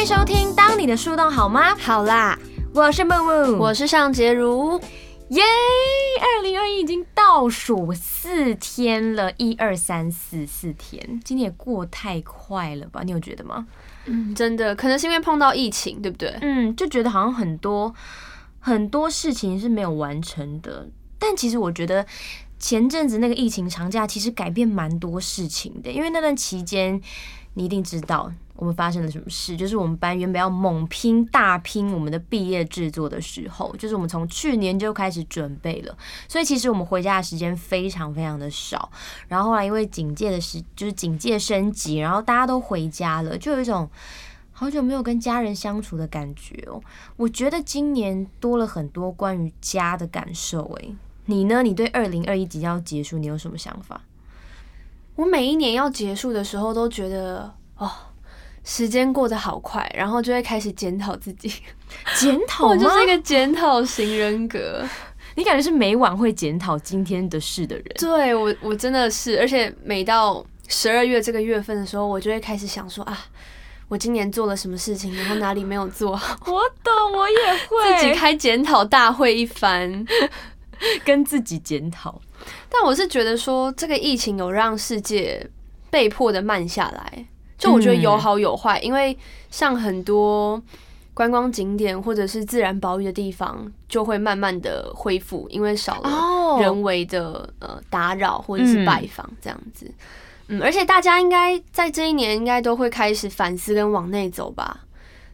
迎收听《当你的树洞好吗》，好啦，我是木木，我是尚杰如，耶！二零二一已经倒数四天了，一二三四四天，今年也过太快了吧？你有觉得吗？嗯，真的，可能是因为碰到疫情，对不对？嗯，就觉得好像很多很多事情是没有完成的，但其实我觉得前阵子那个疫情长假其实改变蛮多事情的，因为那段期间你一定知道我们发生了什么事，就是我们班原本要猛拼大拼我们的毕业制作的时候，就是我们从去年就开始准备了，所以其实我们回家的时间非常非常的少，然后后来因为警戒的时就是警戒升级，然后大家都回家了，就有一种。好久没有跟家人相处的感觉哦，我觉得今年多了很多关于家的感受。诶，你呢？你对二零二一即将要结束，你有什么想法？我每一年要结束的时候，都觉得哦，时间过得好快，然后就会开始检讨自己。检讨我就是一个检讨型人格。你感觉是每晚会检讨今天的事的人？对我，我真的是，而且每到十二月这个月份的时候，我就会开始想说啊。我今年做了什么事情，然后哪里没有做好？我懂，我也会自己开检讨大会一番，跟自己检讨。但我是觉得说，这个疫情有让世界被迫的慢下来，就我觉得有好有坏。因为像很多观光景点或者是自然保育的地方，就会慢慢的恢复，因为少了人为的呃打扰或者是拜访这样子。嗯，而且大家应该在这一年应该都会开始反思跟往内走吧，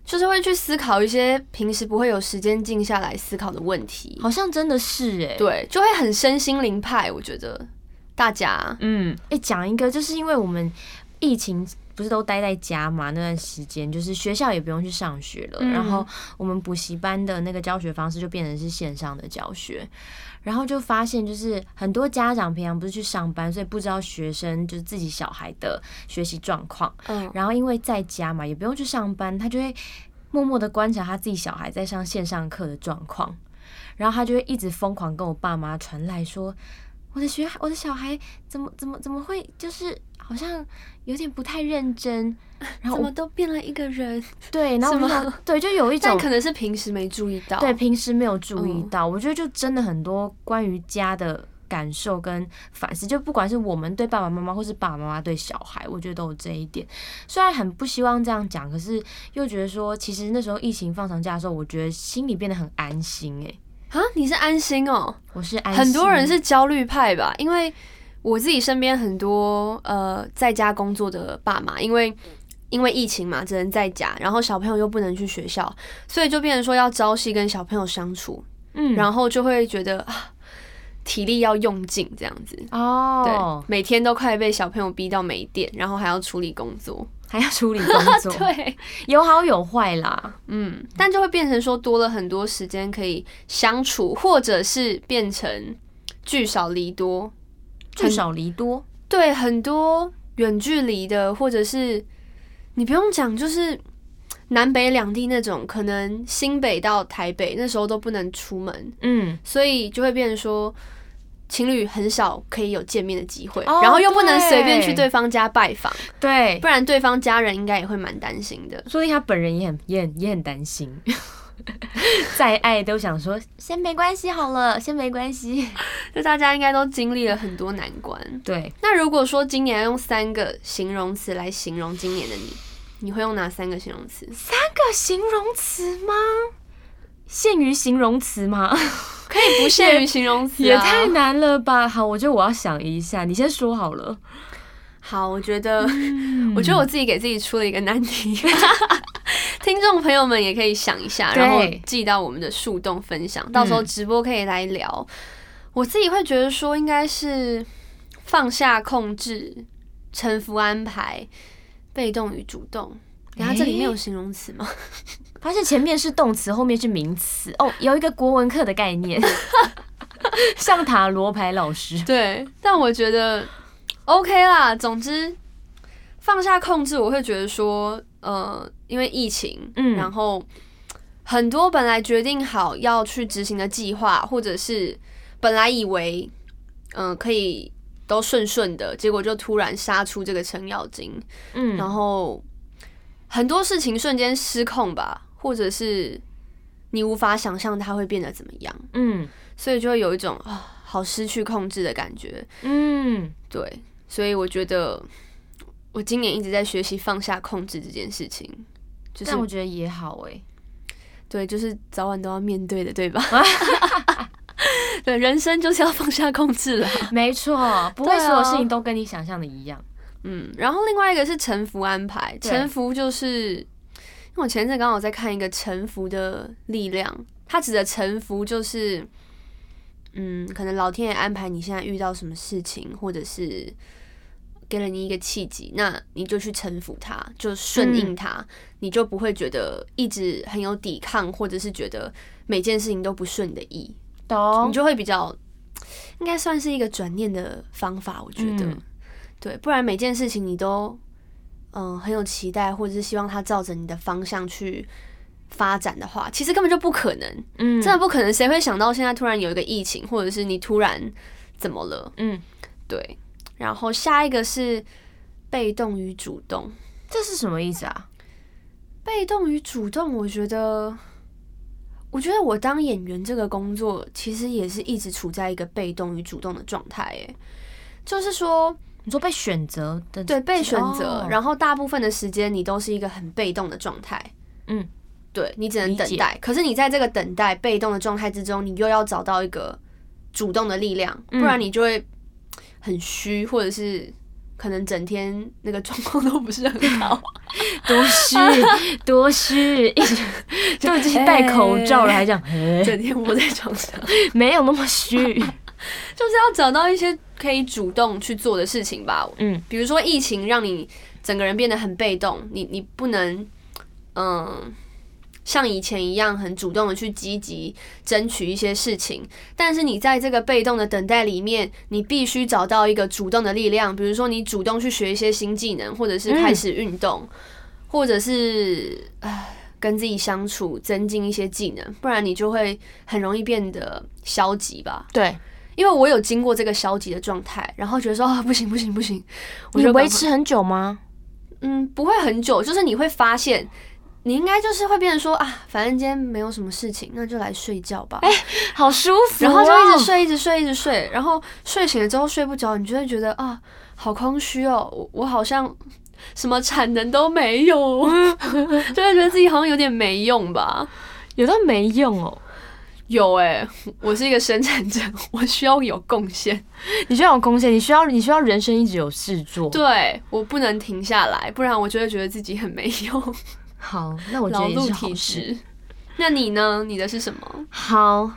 就是会去思考一些平时不会有时间静下来思考的问题。好像真的是哎，对，就会很身心灵派。我觉得大家，嗯，哎，讲一个，就是因为我们疫情不是都待在家嘛，那段时间就是学校也不用去上学了，然后我们补习班的那个教学方式就变成是线上的教学。然后就发现，就是很多家长平常不是去上班，所以不知道学生就是自己小孩的学习状况。嗯，然后因为在家嘛，也不用去上班，他就会默默的观察他自己小孩在上线上课的状况，然后他就会一直疯狂跟我爸妈传来说。我的学，我的小孩怎么怎么怎么会就是好像有点不太认真，然后怎么都变了一个人？对，然后对，就有一种可能是平时没注意到，对，平时没有注意到。我觉得就真的很多关于家的感受跟反思，就不管是我们对爸爸妈妈，或是爸爸妈妈对小孩，我觉得都有这一点。虽然很不希望这样讲，可是又觉得说，其实那时候疫情放长假的时候，我觉得心里变得很安心，哎。啊，你是安心哦，我是安。很多人是焦虑派吧？因为我自己身边很多呃在家工作的爸妈，因为因为疫情嘛，只能在家，然后小朋友又不能去学校，所以就变成说要朝夕跟小朋友相处，嗯，然后就会觉得啊，体力要用尽这样子。哦，对，每天都快被小朋友逼到没电，然后还要处理工作。还要处理工作，对，有好有坏啦，嗯，但就会变成说多了很多时间可以相处，或者是变成聚少离多，聚少离多，对，很多远距离的，或者是你不用讲，就是南北两地那种，可能新北到台北那时候都不能出门，嗯，所以就会变成说。情侣很少可以有见面的机会，然后又不能随便去对方家拜访，对，不然对方家人应该也会蛮担心的。所以他本人也很、也很、也很担心，再爱都想说先没关系好了，先没关系。就大家应该都经历了很多难关。对，那如果说今年要用三个形容词来形容今年的你，你会用哪三个形容词？三个形容词吗？限于形容词吗？可以不限于形容词，也太难了吧？好，我觉得我要想一下，你先说好了。好，我觉得，我觉得我自己给自己出了一个难题，听众朋友们也可以想一下，然后寄到我们的树洞分享，到时候直播可以来聊。我自己会觉得说，应该是放下控制、臣服安排、被动与主动。然后这里面有形容词吗？发现前面是动词，后面是名词哦，有一个国文课的概念，像塔罗牌老师。对，但我觉得 OK 啦。总之，放下控制，我会觉得说，呃，因为疫情，嗯，然后很多本来决定好要去执行的计划，或者是本来以为，嗯，可以都顺顺的，结果就突然杀出这个程咬金，嗯，然后。很多事情瞬间失控吧，或者是你无法想象它会变得怎么样，嗯。所以就会有一种啊，好失去控制的感觉。嗯，对，所以我觉得我今年一直在学习放下控制这件事情，就是但我觉得也好哎、对，就是早晚都要面对的，对吧？对，人生就是要放下控制了。没错，不会所有事情都跟你想象的一样。嗯，然后另外一个是臣服安排，对臣服就是，因为我前阵刚好在看一个臣服的力量，它指的臣服就是，嗯，可能老天爷安排你现在遇到什么事情，或者是给了你一个契机，那你就去臣服它，就顺应它，你就不会觉得一直很有抵抗，或者是觉得每件事情都不顺你的意，懂。你就会比较，应该算是一个转念的方法，我觉得，嗯。对，不然每件事情你都，嗯、很有期待，或者是希望它照着你的方向去发展的话，其实根本就不可能，嗯，真的不可能，谁会想到现在突然有一个疫情，或者是你突然怎么了？嗯，对，然后下一个是被动与主动，这是什么意思啊？被动与主动，我觉得。我觉得我当演员这个工作，其实也是一直处在一个被动与主动的状态，哎，就是说，你说被选择的对，被选择，哦然后大部分的时间你都是一个很被动的状态。嗯，对你只能等待，可是你在这个等待被动的状态之中，你又要找到一个主动的力量，嗯不然你就会很虚，或者是可能整天那个状况都不是很好。多虚多虚，一直都已经戴口罩了，还讲嘿整天窝在床上，没有那么虚。就是要找到一些可以主动去做的事情吧。嗯比如说疫情让你整个人变得很被动，你你不能嗯像以前一样很主动的去积极争取一些事情，但是你在这个被动的等待里面，你必须找到一个主动的力量，比如说你主动去学一些新技能，或者是开始运动，或者是唉跟自己相处，增进一些技能，不然你就会很容易变得消极吧。对因为我有经过这个消极的状态，然后觉得说啊不行不行不行，我你维持很久吗？嗯不会很久，就是你会发现，你应该就是会变成说啊，反正今天没有什么事情，那就来睡觉吧，哎好舒服哦，然后就一直睡一直睡一直睡，然后睡醒了之后睡不着，你就会觉得啊好空虚哦，我我好像什么产能都没有，就会觉得自己好像有点没用吧。有到没用哦。有哎、我是一个生产者，我需要有贡献。你需要有贡献，你需要你需要人生一直有事做。对我不能停下来，不然我就会觉得自己很没用，好，那我觉劳得也是好事。那你呢？你的是什么？好，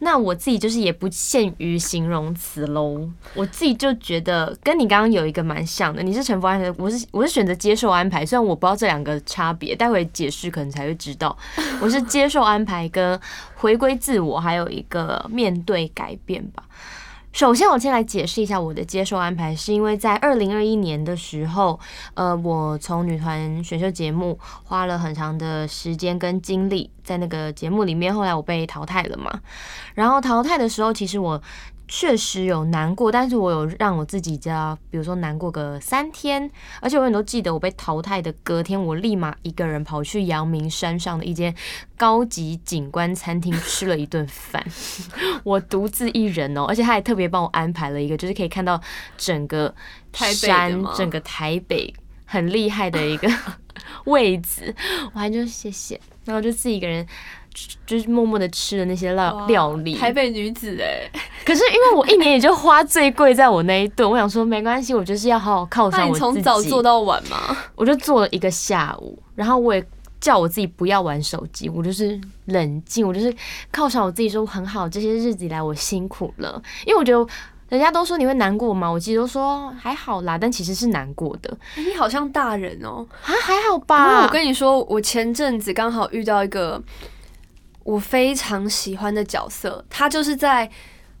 那我自己就是也不限于形容词喽。我自己就觉得跟你刚刚有一个蛮像的，你是臣服安排，我是我是选择接受安排。虽然我不知道这两个差别，待会解释可能才会知道。我是接受安排跟回归自我，还有一个面对改变吧。首先，我先来解释一下我的接受安排，是因为在二零二一年的时候，呃，我从女团选秀节目花了很长的时间跟精力在那个节目里面，后来我被淘汰了嘛。然后淘汰的时候，其实我确实有难过，但是我有让我自己家，比如说难过个三天，而且我永远都记得我被淘汰的隔天，我立马一个人跑去阳明山上的一间高级景观餐厅吃了一顿饭，我独自一人哦，而且他还特别帮我安排了一个，就是可以看到整个山，整个台北很厉害的一个 位置，我还就谢谢，然后就自己一个人。就是默默的吃了那些料料理，台北女子哎、可是因为我一年也就花最贵在我那一顿，我想说没关系，我就是要好好犒赏我自己。从早做到晚吗？我就做了一个下午，然后我也叫我自己不要玩手机，我就是冷静，我就是犒赏我自己说很好，这些日子以来我辛苦了，因为我觉得。人家都说你会难过嘛？我其实都说还好啦，但其实是难过的欸你好像大人哦、啊，还好吧。我跟你说，我前阵子刚好遇到一个我非常喜欢的角色，他就是在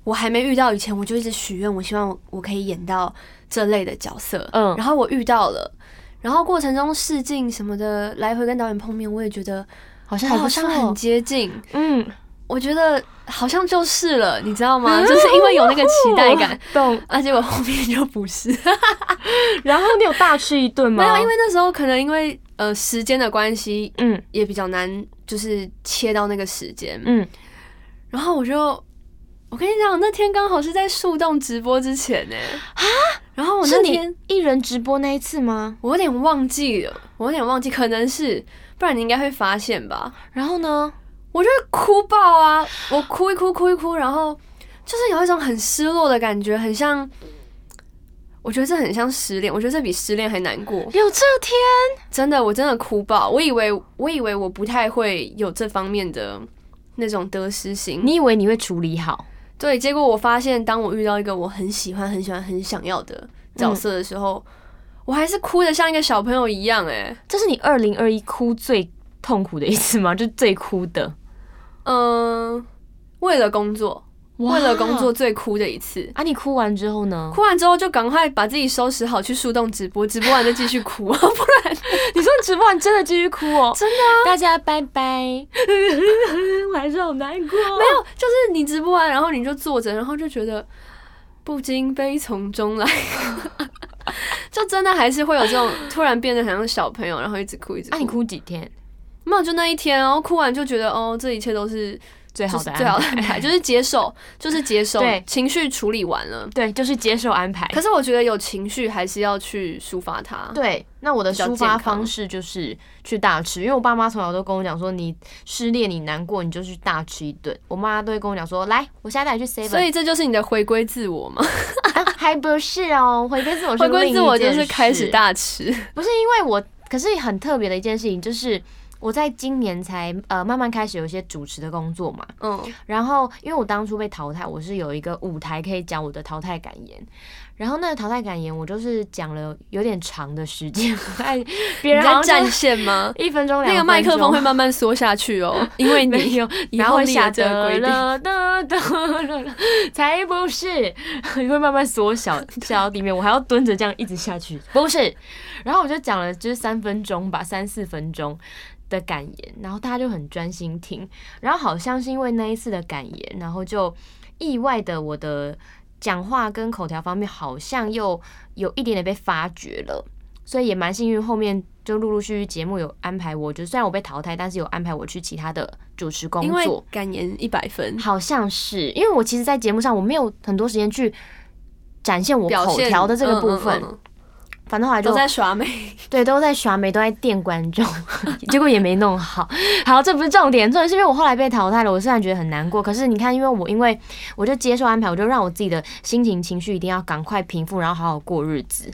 我还没遇到以前，我就一直许愿，我希望我可以演到这类的角色。嗯然后我遇到了，然后过程中试镜什么的，来回跟导演碰面，我也觉得好像好像很，接近。嗯，我觉得好像就是了，你知道吗？就是因为有那个期待感，懂。而且我后面就不是。然后你有大吃一顿吗？没有，因为那时候可能因为呃时间的关系，嗯也比较难，就是切到那个时间。嗯，然后我就，我跟你讲，那天刚好是在树洞直播之前呢。啊！然后我那天一人直播那一次吗？我有点忘记了，我有点忘记，可能是，不然你应该会发现吧。然后呢？我就哭爆啊！我哭一哭，哭一哭，然后就是有一种很失落的感觉，很像，我觉得这很像失恋，我觉得这比失恋还难过。有这天？真的，我真的哭爆。我以为，我以为我不太会有这方面的那种得失心。你以为你会处理好？对，结果我发现，当我遇到一个我很喜欢、很喜欢、很想要的角色的时候，我还是哭的像一个小朋友一样、欸。这是你二零二一哭最痛苦的一次吗？就最哭的？嗯，为了工作，为了工作最哭的一次。啊！你哭完之后呢？哭完之后就赶快把自己收拾好，去树洞直播，直播完再继续哭，不然你说你直播完真的继续哭哦？真的大家拜拜，我还是好难过。没有，就是你直播完，然后你就坐着，然后就觉得不禁悲从中来，就真的还是会有这种突然变得很像小朋友，然后一直哭一直哭。啊，你哭几天？没有，就那一天，然后哭完就觉得哦，这一切都是最好的最好的安安排，就是接受，就是接受对，情绪处理完了。对，就是接受安排。可是我觉得有情绪还是要去抒发它。对，那我的抒发方式就是去大吃，因为我爸妈从小都跟我讲说，你失恋你难过，你就去大吃一顿。我妈都会跟我讲说，来，我现在带你去 seven，所以这就是你的回归自我吗？还不是哦，回归自我是回归自我就是开始大吃。不是因为我，可是很特别的一件事情就是。我在今年才呃慢慢开始有一些主持的工作嘛，嗯，然后因为我当初被淘汰，我是有一个舞台可以讲我的淘汰感言，然后那个淘汰感言我就是讲了有点长的时间，哎，别你人在占线吗？一分钟两那个麦克风会慢慢缩下去哦，因为 没你有，以后立然后会下。的才不是，你会慢慢缩小下到地面，我还要蹲着这样一直下去，不是，然后我就讲了就是三分钟吧，三四分钟。的感言，然后大家就很专心听，然后好像是因为那一次的感言，然后就意外的我的讲话跟口条方面好像又有一点点被发掘了，所以也蛮幸运，后面就陆陆续续节目有安排我，就虽然我被淘汰，但是有安排我去其他的主持工作，感言一百分，好像是因为我其实，在节目上我没有很多时间去展现我口条的这个部分，嗯嗯嗯反正后来就都在耍美。对，都在耍美，都在电观众，结果也没弄好。好，这不是重点，重点是因为我后来被淘汰了，我虽然觉得很难过，可是你看，因为我因为我就接受安排，我就让我自己的心情情绪一定要赶快平复，然后好好过日子。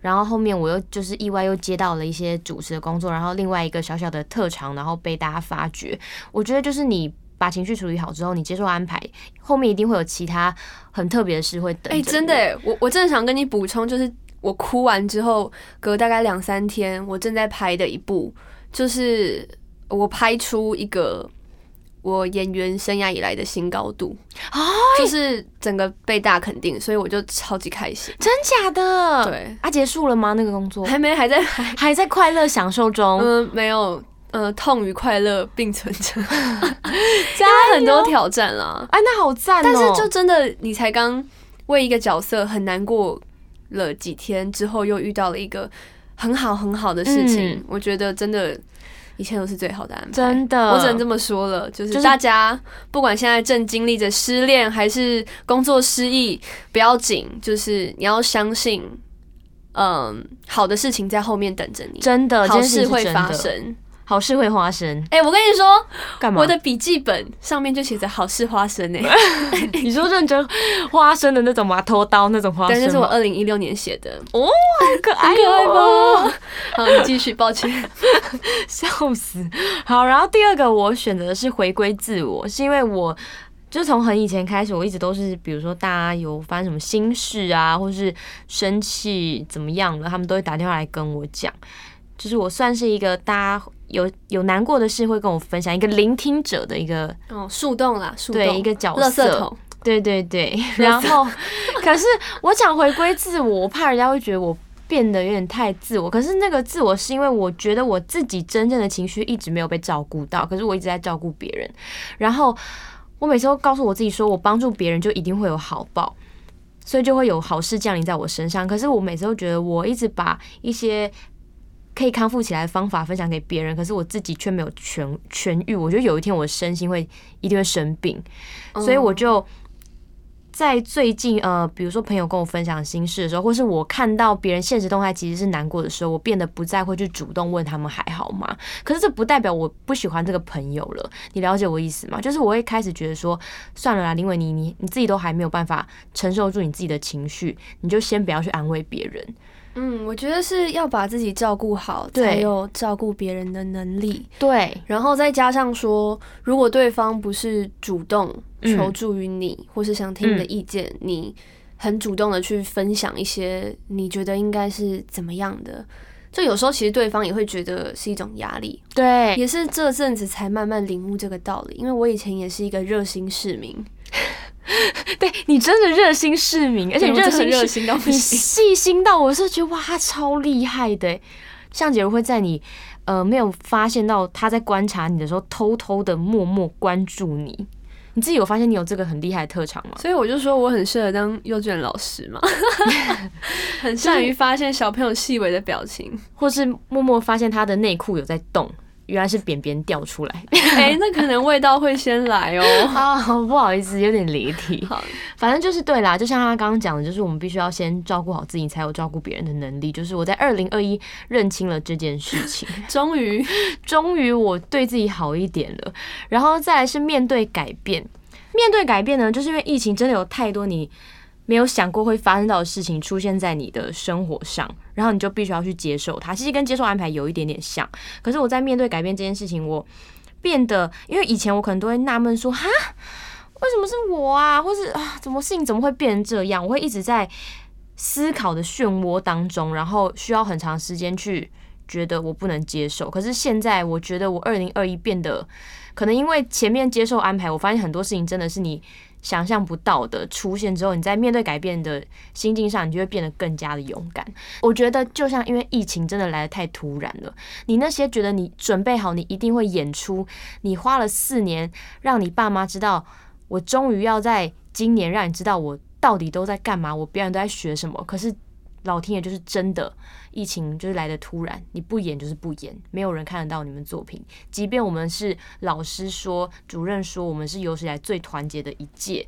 然后后面我又就是意外又接到了一些主持的工作，然后另外一个小小的特长，然后被大家发掘。我觉得就是你把情绪处理好之后，你接受安排，后面一定会有其他很特别的事会等着哎、你。真的哎，我我真的想跟你补充，就是我哭完之后，隔大概两三天，我正在拍的一部，就是我拍出一个我演员生涯以来的新高度，哎就是整个被大肯定，所以我就超级开心。真假的？，对，啊，结束了吗？那个工作还没还在拍，还在快乐享受中。嗯、没有，呃，痛与快乐并存着，加很多挑战啦。哎，那好赞哦！但是就真的，你才刚为一个角色很难过了几天之后，又遇到了一个很好很好的事情，嗯我觉得真的。一切都是最好的安排，真的我只能这么说了。就就是是大家不管现在正经历着失恋还是工作失意，不要紧，就是你要相信，嗯，好的事情在后面等着你，真的，好事事会发生。好事会花生。哎、我跟你说，干嘛？我的笔记本上面就写着“好事花生”哎，你说认真花生的那种吗？偷刀那种花，生吗？那是我二零一六年写的。哦，好可爱很可爱哦，好，你继续，抱歉。笑死。好，然后第二个我选择的是回归自我，是因为我。就从很以前开始，我一直都是，比如说大家有发生什么心事啊，或是生气怎么样了，他们都会打电话来跟我讲。就是我算是一个大家有有难过的事会跟我分享，一个聆听者的一个哦，树洞啦，树洞，对一个角色。桶。对对对，然后 可是我想回归自我，我怕人家会觉得我变得有点太自我。可是那个自我是因为我觉得我自己真正的情绪一直没有被照顾到，可是我一直在照顾别人。然后我每次都告诉我自己说，我帮助别人就一定会有好报，所以就会有好事降临在我身上。可是我每次都觉得我一直把一些可以康复起来的方法分享给别人，可是我自己却没有痊痊愈。我觉得有一天我身心会一定会生病，所以我就。在最近，呃，比如说朋友跟我分享心事的时候，或是我看到别人现实动态其实是难过的时候，我变得不再会去主动问他们还好吗？可是这不代表我不喜欢这个朋友了，你了解我意思吗？就是我会开始觉得说，算了啦，林伟，你你你自己都还没有办法承受住你自己的情绪，你就先不要去安慰别人。嗯，我觉得是要把自己照顾好，才有照顾别人的能力。对，然后再加上说，如果对方不是主动求助于你，或是想听你的意见，你很主动的去分享一些你觉得应该是怎么样的，就有时候其实对方也会觉得是一种压力。对，也是这阵子才慢慢领悟这个道理，因为我以前也是一个热心市民。对你真的热心市民，而且热心热心到你细心到我是觉得哇，超厉害的。向姐会在你呃没有发现到他在观察你的时候，偷偷的默默关注你。你自己有发现你有这个很厉害的特长吗？所以我就说我很适合当幼稚园老师嘛，很善于发现小朋友细微的表情，或是默默发现他的内裤有在动。原来是扁扁掉出来，哎，那可能味道会先来哦。啊，不好意思，有点离题。好，反正就是对啦，就像他刚刚讲的，就是我们必须要先照顾好自己，才有照顾别人的能力。就是我在二零二一认清了这件事情，终于，终于我对自己好一点了。然后再来是面对改变，面对改变呢，就是因为疫情真的有太多你。没有想过会发生到的事情出现在你的生活上，然后你就必须要去接受它。其实跟接受安排有一点点像，可是我在面对改变这件事情，我变得，因为以前我可能都会纳闷说，哈，为什么是我啊？或是啊，怎么事情怎么会变成这样？我会一直在思考的漩涡当中，然后需要很长时间去觉得我不能接受。可是现在，我觉得我二零二一变得，可能因为前面接受安排，我发现很多事情真的是你。想象不到的出现之后，你在面对改变的心境上，你就会变得更加的勇敢。我觉得，就像因为疫情真的来的太突然了，你那些觉得你准备好，你一定会演出，你花了四年让你爸妈知道，我终于要在今年让你知道我到底都在干嘛，我表演都在学什么。可是。老天爷就是真的，疫情就是来的突然，你不演就是不演，没有人看得到你们作品。即便我们是老师说、主任说，我们是有史以来最团结的一届，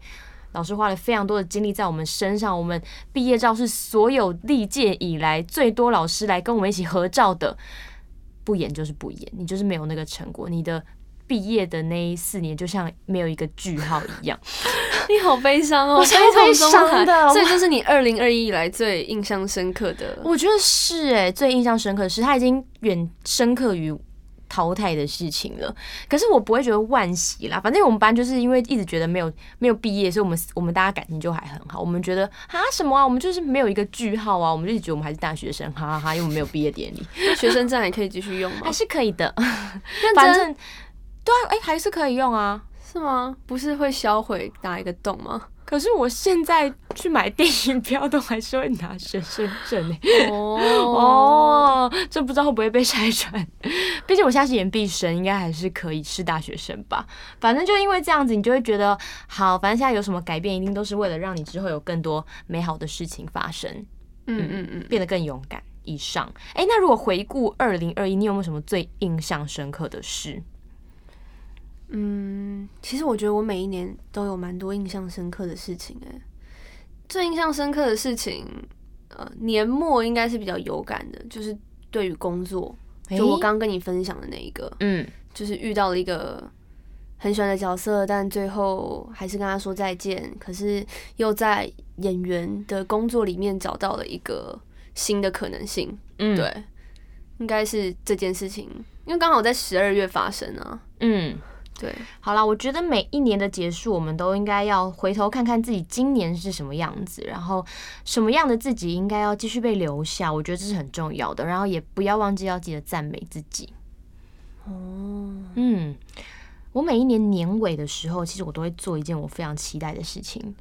老师花了非常多的精力在我们身上。我们毕业照是所有历届以来最多老师来跟我们一起合照的，不演就是不演，你就是没有那个成果，你的。毕业的那四年就像没有一个句号一样，你好悲伤哦，超悲伤的。所以 这是你二零二一以来最印象深刻的。我觉得是哎，最印象深刻的是他已经远深刻于淘汰的事情了。可是我不会觉得惋惜啦，反正我们班就是因为一直觉得没有没有毕业，所以我们我们大家感情就还很好。我们觉得啊什么啊，我们就是没有一个句号啊，我们就觉得我们还是大学生，哈哈哈，因为我们没有毕业典礼。学生证还可以继续用吗？还是可以的，反正。对啊，哎，还是可以用啊，是吗？不是会销毁打一个洞吗？可是我现在去买电影票都还是会拿学生证呢。哦，这不知道会不会被拆穿？毕竟我现在是研毕生，应该还是可以是大学生吧。反正就因为这样子，你就会觉得好。反正现在有什么改变，一定都是为了让你之后有更多美好的事情发生。嗯嗯嗯，变得更勇敢。以上，哎，那如果回顾二零二一，你有没有什么最印象深刻的事？嗯，其实我觉得我每一年都有蛮多印象深刻的事情诶。最印象深刻的事情，呃，年末应该是比较有感的，就是对于工作，就我刚跟你分享的那一个，嗯，就是遇到了一个很喜欢的角色，但最后还是跟他说再见，可是又在演员的工作里面找到了一个新的可能性。嗯，对，应该是这件事情，因为刚好在十二月发生啊。嗯。对，好啦，我觉得每一年的结束，我们都应该要回头看看自己今年是什么样子，然后什么样的自己应该要继续被留下，我觉得这是很重要的。然后也不要忘记要记得赞美自己。哦，嗯，我每一年年尾的时候，其实我都会做一件我非常期待的事情，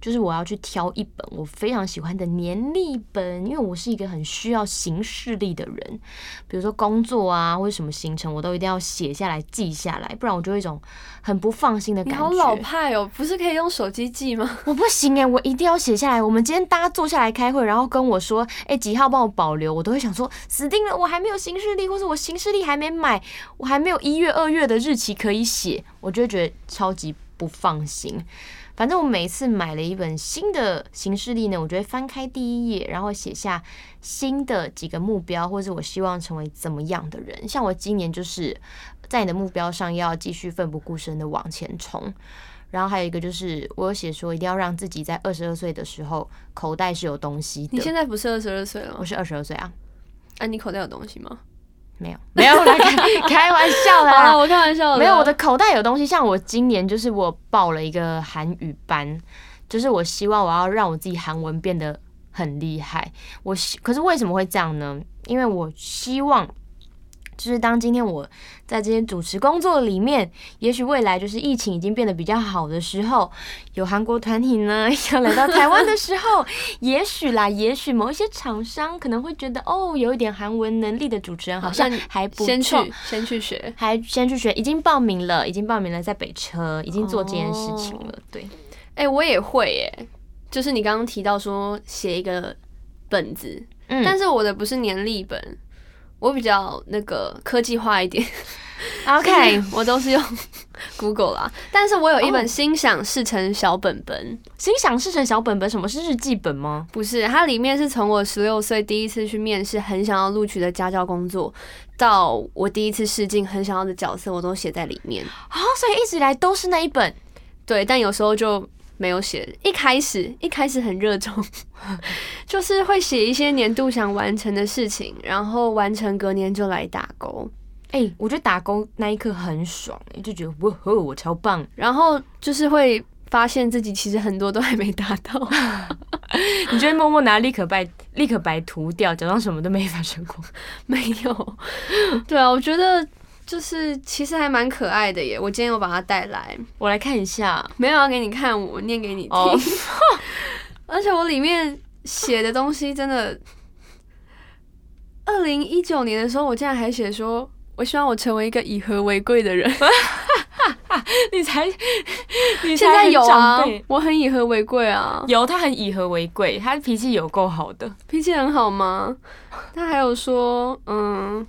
就是我要去挑一本我非常喜欢的年历本，因为我是一个很需要行事历的人，比如说工作啊或者什么行程，我都一定要写下来记下来，不然我就有一种很不放心的感觉。你好老派哦，不是可以用手机记吗？我不行哎，我一定要写下来。我们今天大家坐下来开会，然后跟我说，哎，几号帮我保留，我都会想说，死定了，我还没有行事历，或者我行事历还没买，我还没有一月二月的日期可以写，我就会觉得超级不放心。反正我每次买了一本新的行事历呢，我就会翻开第一页，然后写下新的几个目标，或者我希望成为怎么样的人。像我今年就是在你的目标上要继续奋不顾身的往前冲。然后还有一个就是我有写说一定要让自己在二十二岁的时候口袋是有东西的。你现在不是二十二岁了？我是二十二岁啊。哎，你口袋有东西吗？没有，没有，开开玩笑的啦，我开玩笑的。没有，我的口袋有东西。像我今年就是我报了一个韩语班，就是我希望我要让我自己韩文变得很厉害。我希可是为什么会这样呢？因为我希望。就是当今天我在这些主持工作里面，也许未来就是疫情已经变得比较好的时候，有韩国团体呢 要来到台湾的时候，也许啦，也许某一些厂商可能会觉得，哦，有一点韩文能力的主持人好像还不先去先去学，还先去学，已经报名了，已经报名了，在北车已经做这件事情了。对，哎，我也会耶，就是你刚刚提到说写一个本子，嗯，但是我的不是年历本。我比较那个科技化一点，OK，我都是用 Google 啦。但是我有一本心想事成小本本，心想事成小本本，什么是日记本吗？不是，它里面是从我十六岁第一次去面试，很想要录取的家教工作，到我第一次试镜很想要的角色，我都写在里面。啊，所以一直以来都是那一本。对，但有时候就。没有写，一开始一开始很热衷，就是会写一些年度想完成的事情，然后完成隔年就来打勾。哎，我觉得打勾那一刻很爽，就觉得哇呵，我超棒。然后就是会发现自己其实很多都还没达到，你就会默默拿立可白立可白涂掉，假装什么都没发生过。没有，对啊，我觉得。就是其实还蛮可爱的耶，我今天有把它带来，我来看一下。没有要给你看，我念给你听。而且我里面写的东西真的，二零一九年的时候，我竟然还写说，我希望我成为一个以和为贵的人。你才，你现在有啊？我很以和为贵啊。有，他很以和为贵，他脾气有够好的。脾气很好吗？他还有说，嗯。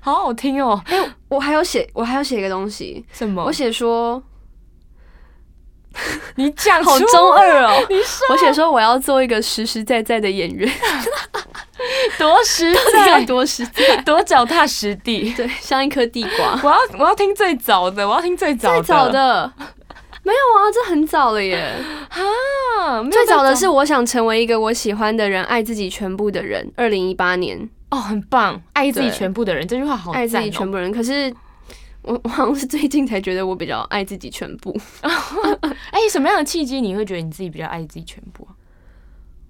好好听哦！哎，我还要写，我还要写一个东西。什么？我写说，你讲好中二哦！你说，我写说我要做一个实实在在的演员，多实在，多实在，多脚踏实地，对，像一颗地瓜。我要，我要听最早的，我要听最早的最早的。没有啊，这很早了耶！啊，最早的是我想成为一个我喜欢的人，爱自己全部的人。二零一八年。哦，很棒！爱自己全部的人，这句话好爱自己全部人。可是我我好像是最近才觉得我比较爱自己全部。哎，什么样的契机你会觉得你自己比较爱自己全部？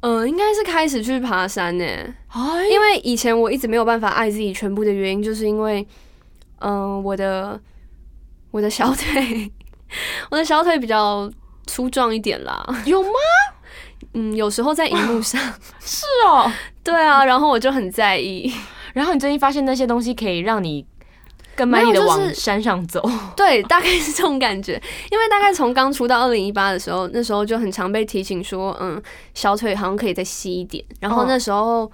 嗯，应该是开始去爬山呢。因为以前我一直没有办法爱自己全部的原因，就是因为嗯，我的我的小腿，我的小腿比较粗壮一点啦。有吗？嗯，有时候在荧幕上 是哦，对啊，然后我就很在意。然后你最近发现那些东西可以让你更卖力的往山上走，对，大概是这种感觉。因为大概从刚出道二零一八的时候，那时候就很常被提醒说，嗯，小腿好像可以再细一点。然后那时候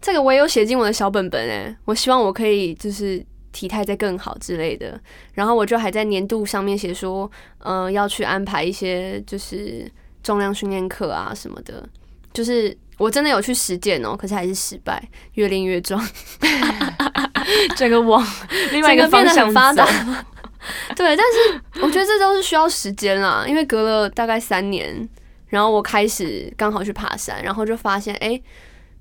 这个我也有写进我的小本本哎，我希望我可以就是体态再更好之类的。然后我就还在年度上面写说，嗯，要去安排一些就是。重量训练课啊什么的，就是我真的有去实践哦，可是还是失败，越练越壮，这个往另外一个方向发达。对，但是我觉得这都是需要时间啦，因为隔了大概三年，然后我开始刚好去爬山，然后就发现，哎，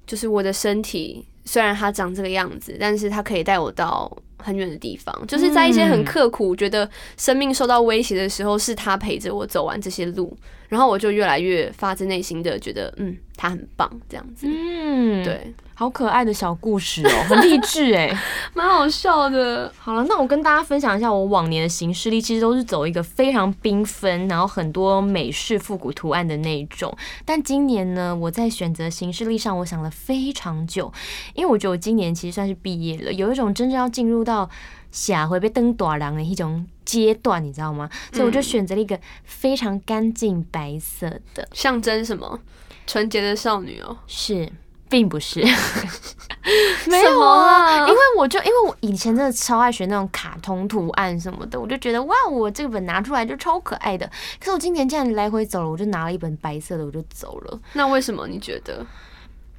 就是我的身体虽然它长这个样子，但是它可以带我到很远的地方。就是在一些很刻苦、觉得生命受到威胁的时候，是它陪着我走完这些路。然后我就越来越发自内心的觉得，嗯，他很棒，这样子。嗯，，对，好可爱的小故事哦，很励志哎。蛮好笑的。好了，那我跟大家分享一下我往年的行事历，其实都是走一个非常缤纷，然后很多美式复古图案的那一种。但今年呢，我在选择行事历上，我想了非常久，因为我觉得我今年其实算是毕业了，有一种真正要进入到下回被登大人的一种阶段，你知道吗？所以我就选择了一个非常干净白色的，象征什么？纯洁的少女哦、是。并不是，没有啊，啊因为我就因为我以前真的超爱选那种卡通图案什么的，我就觉得哇，我这个本拿出来就超可爱的。可是我今年既然来回走了，我就拿了一本白色的，我就走了。那为什么你觉得？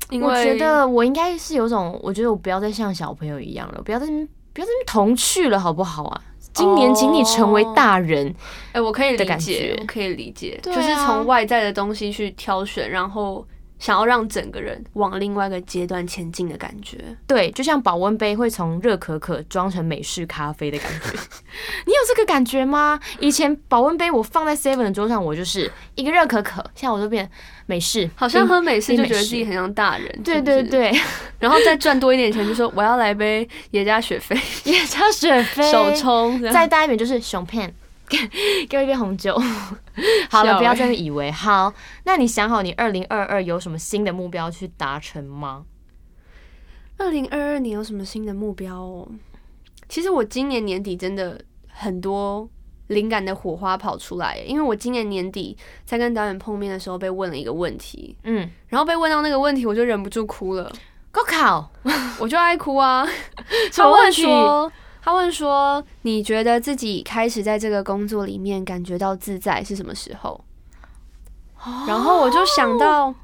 因我觉得我应该是有种，我觉得我不要再像小朋友一样了，不要再不要再童趣了，好不好啊？今年请你成为大人，哎、我可以理解，我可以理解，啊。就是从外在的东西去挑选，然后想要让整个人往另外一个阶段前进的感觉。对，就像保温杯会从热可可装成美式咖啡的感觉，你有这个感觉吗？以前保温杯我放在 Seven 的桌上，我就是一个热可可，现在我都变美式，好像喝美式就觉得自己很像大人，对是是，对对，然后再赚多一点钱，就说我要来杯耶加雪菲。也加雪菲，手冲，再大一点就是熊片，给 给我一杯红酒。好了，不要真的以为好。那你想好你二零二二有什么新的目标去达成吗？二零二二年有什么新的目标哦？其实我今年年底真的很多灵感的火花跑出来，因为我今年年底在跟导演碰面的时候被问了一个问题，嗯，然后被问到那个问题，我就忍不住哭了，高考 我就爱哭啊。什他问？说，他问说，你觉得自己开始在这个工作里面感觉到自在是什么时候？然后我就想到，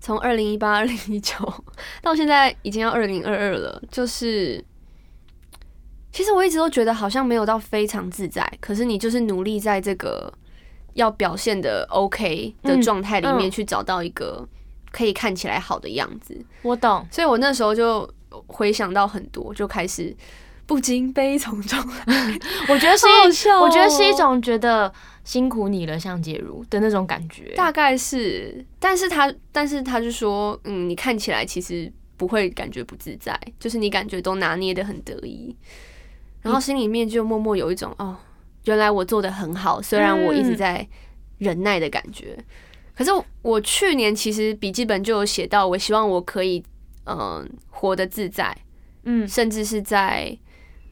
从二零一八、二零一九 到现在已经要二零二二了，就是。其实我一直都觉得好像没有到非常自在，可是你就是努力在这个要表现的 OK 的嗯状态里面嗯去找到一个可以看起来好的样子。我懂，所以我那时候就回想到很多，就开始不禁悲从中来，我觉得是一，好好笑哦我觉得是一种觉得辛苦你了，向解如的那种感觉。大概是，但是他但是他就说，嗯，你看起来其实不会感觉不自在，就是你感觉都拿捏的很得意，然后心里面就默默有一种哦，原来我做的很好，虽然我一直在忍耐的感觉。可是我去年其实笔记本就有写到，我希望我可以嗯、呃活得自在，嗯，甚至是在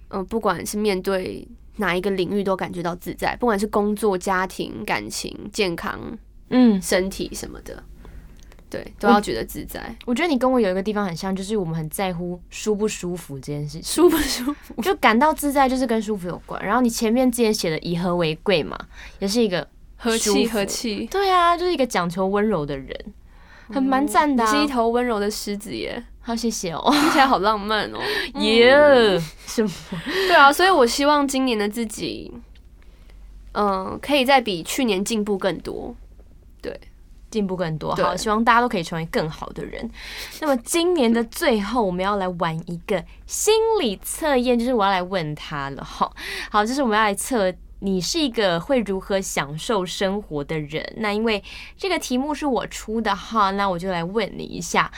嗯、呃不管是面对哪一个领域都感觉到自在，不管是工作、家庭、感情、健康、嗯，身体什么的，对，都要觉得自在，我觉得你跟我有一个地方很像，就是我们很在乎舒不舒服这件事情。舒不舒服？就感到自在，就是跟舒服有关。然后你前面之前写的以和为贵嘛，也是一个和气和气，对啊，就是一个讲求温柔的人，很蛮赞的、啊。你是一头温柔的狮子耶，好，谢谢哦。听起来好浪漫哦。耶、什么？对啊，所以我希望今年的自己，嗯、可以再比去年进步更多。对进步更多。好，希望大家都可以成为更好的人。那么今年的最后，我们要来玩一个心理测验，就是我要来问他了哈。好，就是我们要来测。你是一个会如何享受生活的人？那因为这个题目是我出的哈，那我就来问你一下：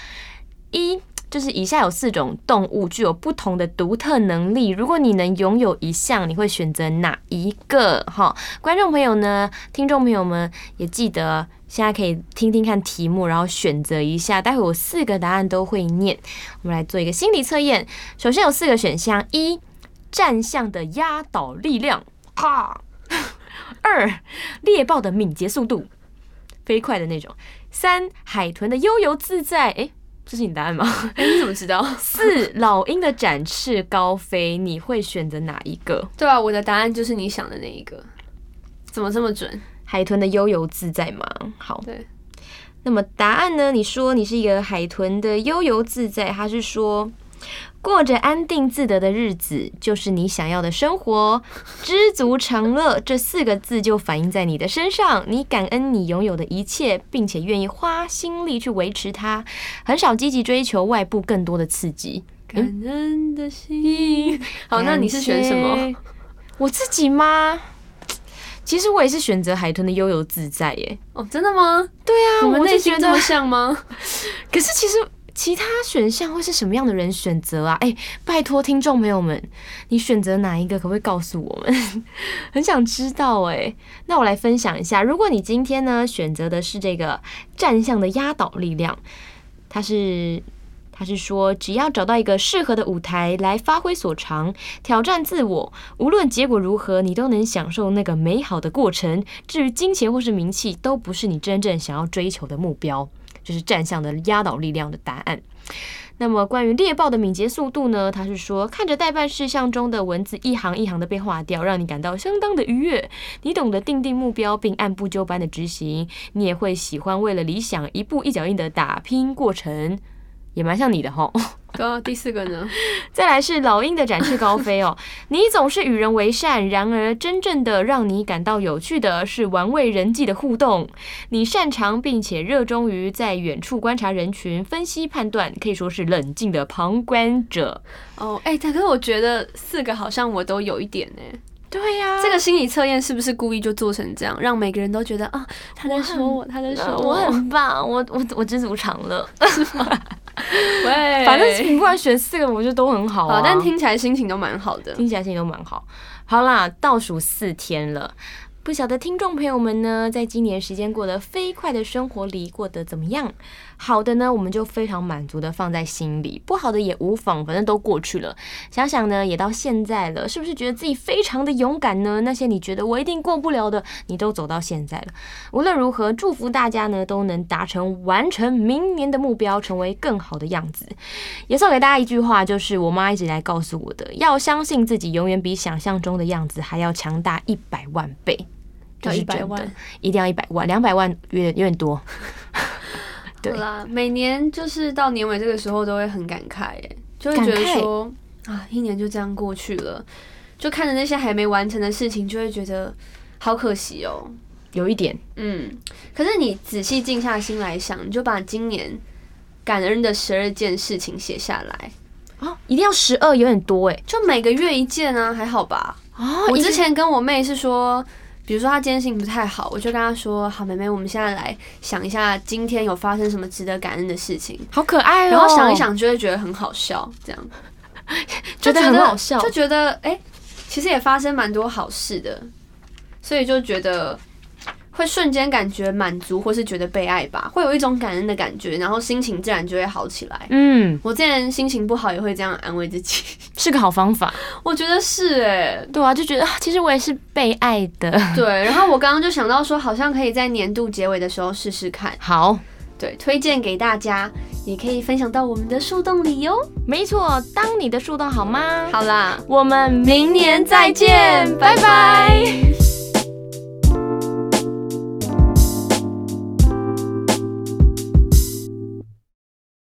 一就是以下有四种动物具有不同的独特能力，如果你能拥有一项，你会选择哪一个？哈，观众朋友呢，听众朋友们也记得现在可以听听看题目，然后选择一下。待会我四个答案都会念，我们来做一个心理测验。首先有四个选项：一战象的压倒力量，哈；二猎豹的敏捷速度，飞快的那种；三海豚的悠游自在，诶，这是你答案吗？哎、你怎么知道？四老鹰的展翅高飞，你会选择哪一个？对啊，我的答案就是你想的那一个，怎么这么准？海豚的悠游自在吗？好，对，那么答案呢？你说你是一个海豚的悠游自在，他是说过着安定自得的日子就是你想要的生活，知足常乐这四个字就反映在你的身上。你感恩你拥有的一切，并且愿意花心力去维持它，很少积极追求外部更多的刺激。感恩的心。好，那你是选什么？我自己吗？其实我也是选择海豚的悠游自在耶。哦，真的吗？对啊，我们就内心这么，像吗？可是其实其他选项会是什么样的人选择啊？哎、拜托听众朋友们，你选择哪一个？可不可以告诉我们？很想知道哎。那我来分享一下，如果你今天呢选择的是这个战象的压倒力量，它是。他是说，只要找到一个适合的舞台来发挥所长，挑战自我，无论结果如何，你都能享受那个美好的过程。至于金钱或是名气，都不是你真正想要追求的目标。就是战象的压倒力量的答案。那么关于猎豹的敏捷速度呢？他是说，看着代办事项中的文字一行一行的被划掉，让你感到相当的愉悦。你懂得定定目标并按部就班的执行，你也会喜欢为了理想一步一脚印的打拼过程，也蛮像你的吼。对啊，第四个呢？再来是老鹰的展翅高飞哦，你总是与人为善，然而真正的让你感到有趣的是玩味人际的互动。你擅长并且热衷于在远处观察人群、分析判断，可以说是冷静的旁观者。哦，哎、但可是我觉得四个好像我都有一点呢、对呀、这个心理测验是不是故意就做成这样，让每个人都觉得啊，他在说我，他在说呃我很棒，我我我知足常乐。喂，反正你不管选四个，我觉得都很好啊。好，但听起来心情都蛮好的。听起来心情都蛮好。好啦，倒数四天了，不晓得听众朋友们呢，在今年时间过得飞快的生活里过得怎么样？好的呢，我们就非常满足的放在心里；不好的也无妨，反正都过去了。想想呢，也到现在了，是不是觉得自己非常的勇敢呢？那些你觉得我一定过不了的，你都走到现在了。无论如何，祝福大家呢都能达成、完成明年的目标，成为更好的样子。也送给大家一句话，就是我妈一直来告诉我的：要相信自己，永远比想象中的样子还要强大一百万倍。要一百万，一定要一百万，两百万有点有点多。对啦，每年就是到年尾这个时候都会很感慨，哎，就会觉得说啊，一年就这样过去了，就看着那些还没完成的事情，就会觉得好可惜哦。有一点，嗯，可是你仔细静下心来想，你就把今年感恩的十二件事情写下来，哦，一定要十二，有点多哎。就每个月一件啊，还好吧？哦我之前跟我妹是说，比如说他今天心情不太好，我就跟他说：“好，妹妹，我们现在来想一下今天有发生什么值得感恩的事情。”好可爱哦，然后想一，想，就会觉得很好笑，这样。觉得很好笑。就觉得哎、诶其实也发生蛮多好事的，所以就觉得会瞬间感觉满足，或是觉得被爱吧，会有一种感恩的感觉，然后心情自然就会好起来。嗯，我之前心情不好也会这样安慰自己，是个好方法。我觉得是哎、对啊，就觉得啊其实我也是被爱的。对。然后我刚刚就想到说，好像可以在年度结尾的时候试试看，好，对，推荐给大家，也可以分享到我们的树洞里哟。没错，当你的树洞好吗？好啦，我们明年再见，拜拜。